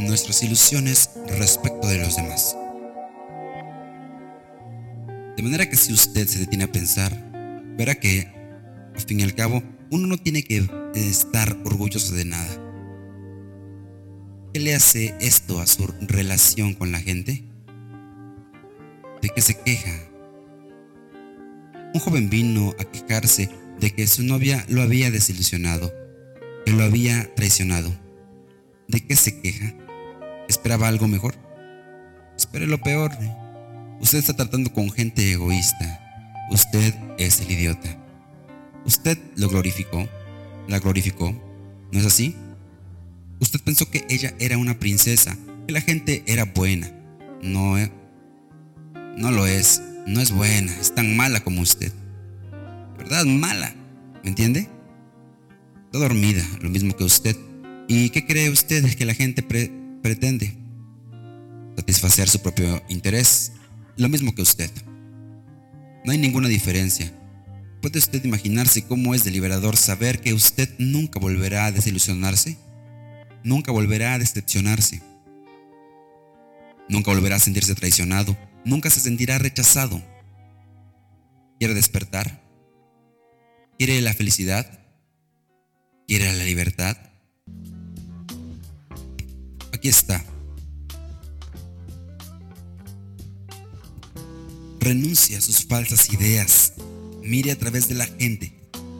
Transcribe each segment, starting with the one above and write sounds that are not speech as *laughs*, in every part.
nuestras ilusiones respecto de los demás. De manera que si usted se detiene a pensar, verá que, al fin y al cabo, uno no tiene que estar orgulloso de nada. ¿Qué le hace esto a su relación con la gente? ¿De qué se queja? Un joven vino a quejarse de que su novia lo había desilusionado, que lo había traicionado. ¿De qué se queja? ¿Esperaba algo mejor? Espere lo peor. Usted está tratando con gente egoísta. Usted es el idiota. Usted lo glorificó, la glorificó. ¿No es así? Usted pensó que ella era una princesa, que la gente era buena. No, eh, no lo es. No es buena. Es tan mala como usted. ¿Verdad? Mala. ¿Me entiende? Está dormida, lo mismo que usted. ¿Y qué cree usted que la gente pretende? Satisfacer su propio interés, lo mismo que usted. No hay ninguna diferencia. ¿Puede usted imaginarse cómo es deliberador saber que usted nunca volverá a desilusionarse? Nunca volverá a decepcionarse. Nunca volverá a sentirse traicionado. Nunca se sentirá rechazado. ¿Quiere despertar? ¿Quiere la felicidad? ¿Quiere la libertad? Aquí está. Renuncia a sus falsas ideas. Mire a través de la gente.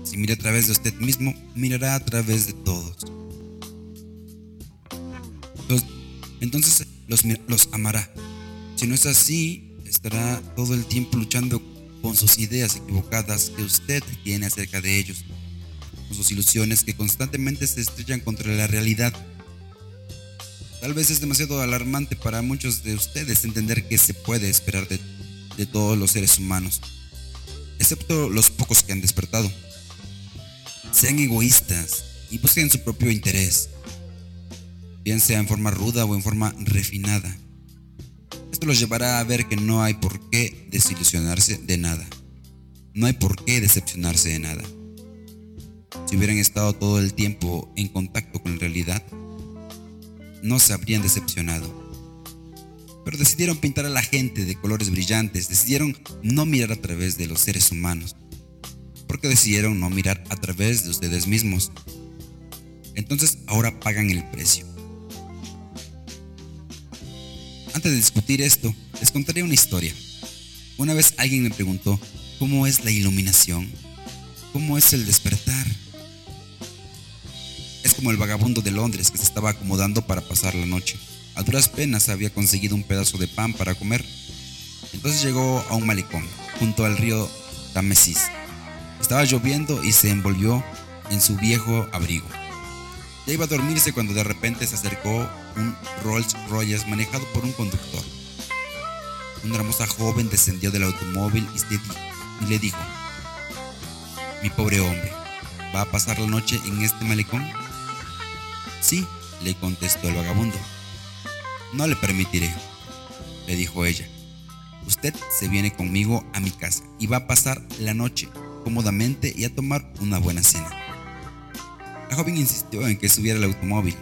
Si mira a través de usted mismo, mirará a través de todos. entonces los, los amará. Si no es así, estará todo el tiempo luchando con sus ideas equivocadas que usted tiene acerca de ellos, con sus ilusiones que constantemente se estrellan contra la realidad. Tal vez es demasiado alarmante para muchos de ustedes entender que se puede esperar de, de todos los seres humanos, excepto los pocos que han despertado. Sean egoístas y busquen su propio interés, bien sea en forma ruda o en forma refinada. Esto los llevará a ver que no hay por qué desilusionarse de nada. No hay por qué decepcionarse de nada. Si hubieran estado todo el tiempo en contacto con la realidad, no se habrían decepcionado. Pero decidieron pintar a la gente de colores brillantes, decidieron no mirar a través de los seres humanos, porque decidieron no mirar a través de ustedes mismos. Entonces ahora pagan el precio. Antes de discutir esto, les contaré una historia. Una vez alguien me preguntó, ¿cómo es la iluminación? ¿Cómo es el despertar? Como el vagabundo de Londres que se estaba acomodando para pasar la noche. A duras penas había conseguido un pedazo de pan para comer. Entonces llegó a un malecón, junto al río Támesis. Estaba lloviendo y se envolvió en su viejo abrigo. Ya iba a dormirse cuando de repente se acercó un Rolls Royce manejado por un conductor. Una hermosa joven descendió del automóvil y le dijo, mi pobre hombre, ¿va a pasar la noche en este malecón? Sí, le contestó el vagabundo. No le permitiré, le dijo ella. Usted se viene conmigo a mi casa y va a pasar la noche cómodamente y a tomar una buena cena. La joven insistió en que subiera al automóvil.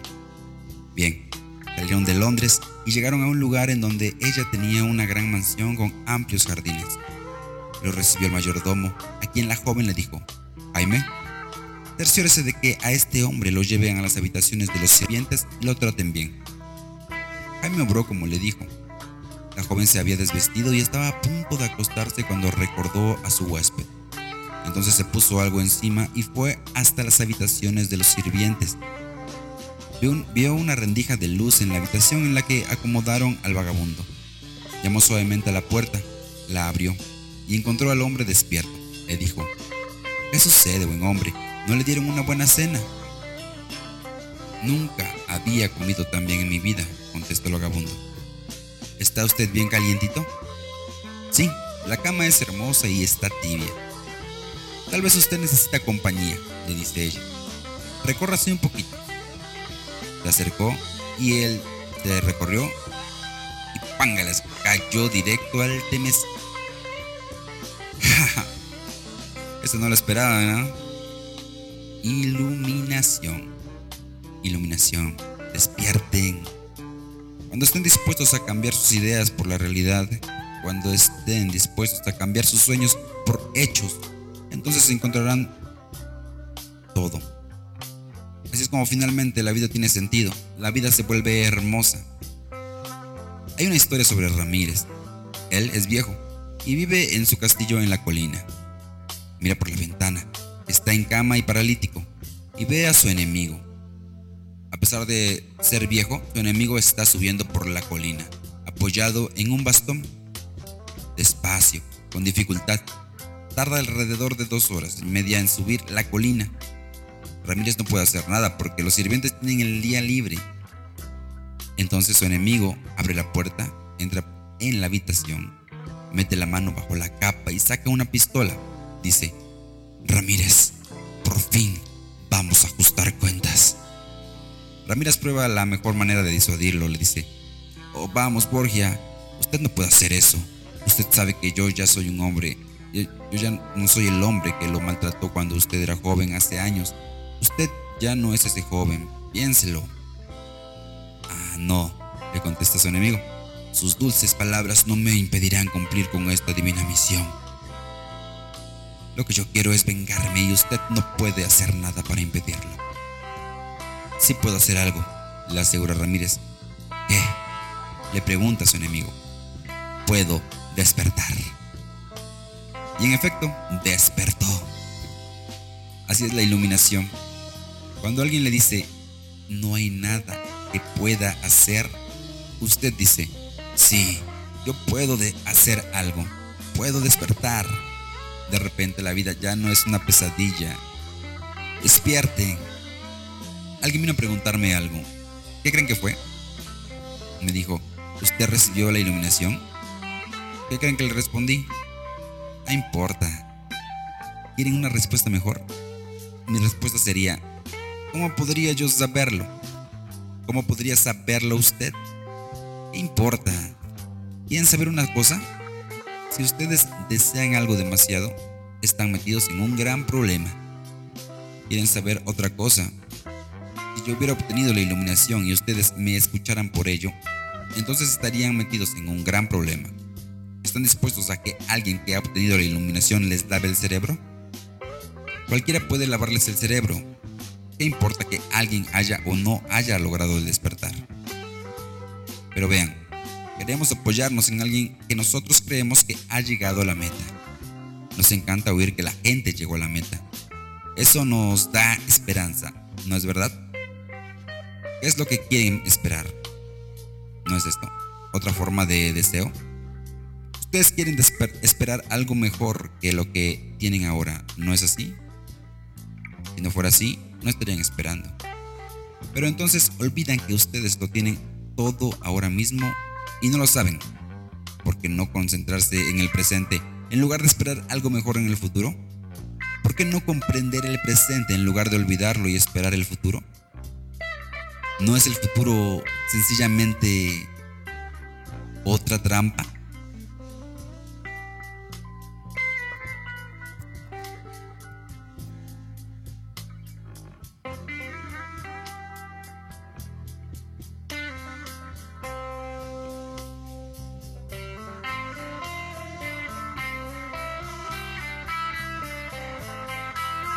Bien, salieron de Londres y llegaron a un lugar en donde ella tenía una gran mansión con amplios jardines. Lo recibió el mayordomo, a quien la joven le dijo, Jaime, cerciórese de que a este hombre lo lleven a las habitaciones de los sirvientes y lo traten bien. Jaime obró como le dijo. La joven se había desvestido y estaba a punto de acostarse cuando recordó a su huésped. Entonces se puso algo encima y fue hasta las habitaciones de los sirvientes. Vio, una rendija de luz en la habitación en la que acomodaron al vagabundo. Llamó suavemente a la puerta, la abrió y encontró al hombre despierto. Le dijo, ¿qué sucede, buen hombre? ¿No le dieron una buena cena? Nunca había comido tan bien en mi vida, contestó el vagabundo. ¿Está usted bien calientito? Sí, la cama es hermosa y está tibia. Tal vez usted necesita compañía, le dice ella. Recórrase un poquito. Se acercó y él se recorrió y pángalas, cayó directo al temes. *laughs* Eso no lo esperaba, ¿no? Iluminación. Iluminación. Despierten. Cuando estén dispuestos a cambiar sus ideas por la realidad, cuando estén dispuestos a cambiar sus sueños por hechos, entonces encontrarán todo. Así es como finalmente la vida tiene sentido, la vida se vuelve hermosa. Hay una historia sobre Ramírez. Él es viejo y vive en su castillo en la colina. Mira por la ventana, está en cama y paralítico, y ve a su enemigo. A pesar de ser viejo, su enemigo está subiendo por la colina, apoyado en un bastón. Despacio, con dificultad, tarda alrededor de dos horas y media en subir la colina. Ramírez no puede hacer nada porque los sirvientes tienen el día libre. Entonces su enemigo abre la puerta, entra en la habitación, mete la mano bajo la capa y saca una pistola. Dice, Ramírez, por fin vamos a ajustar cuentas. Ramírez prueba la mejor manera de disuadirlo. Le dice, oh, vamos, Borgia, usted no puede hacer eso. Usted sabe que yo ya soy un hombre. Yo, yo ya no soy el hombre que lo maltrató cuando usted era joven hace años. Usted ya no es ese joven. Piénselo. Ah, no, le contesta su enemigo. Sus dulces palabras no me impedirán cumplir con esta divina misión. Lo que yo quiero es vengarme y usted no puede hacer nada para impedirlo. Sí puedo hacer algo, le asegura Ramírez. ¿Qué? Le pregunta a su enemigo. Puedo despertar. Y en efecto, despertó. Así es la iluminación. Cuando alguien le dice, no hay nada que pueda hacer, usted dice, sí, yo puedo de hacer algo, puedo despertar. De repente la vida ya no es una pesadilla. Despierte. Alguien vino a preguntarme algo. ¿Qué creen que fue? Me dijo, ¿usted recibió la iluminación? ¿Qué creen que le respondí? No importa. ¿Quieren una respuesta mejor? Mi respuesta sería, ¿cómo podría yo saberlo? ¿Cómo podría saberlo usted? ¿Qué importa? ¿Quieren saber una cosa? Si ustedes desean algo demasiado, están metidos en un gran problema. ¿Quieren saber otra cosa? Si yo hubiera obtenido la iluminación y ustedes me escucharan por ello, entonces estarían metidos en un gran problema. ¿Están dispuestos a que alguien que ha obtenido la iluminación les lave el cerebro? Cualquiera puede lavarles el cerebro. ¿Qué importa que alguien haya o no haya logrado el despertar? Pero vean, queremos apoyarnos en alguien que nosotros creemos que ha llegado a la meta. Nos encanta oír que la gente llegó a la meta. Eso nos da esperanza, ¿no es verdad? ¿Qué es lo que quieren esperar? ¿No es esto? ¿Otra forma de deseo? Ustedes quieren esperar algo mejor que lo que tienen ahora, ¿no es así? Si no fuera así, no estarían esperando. Pero entonces olvidan que ustedes lo tienen todo ahora mismo y no lo saben. ¿Por qué no concentrarse en el presente en lugar de esperar algo mejor en el futuro? ¿Por qué no comprender el presente en lugar de olvidarlo y esperar el futuro? ¿No es el futuro sencillamente otra trampa?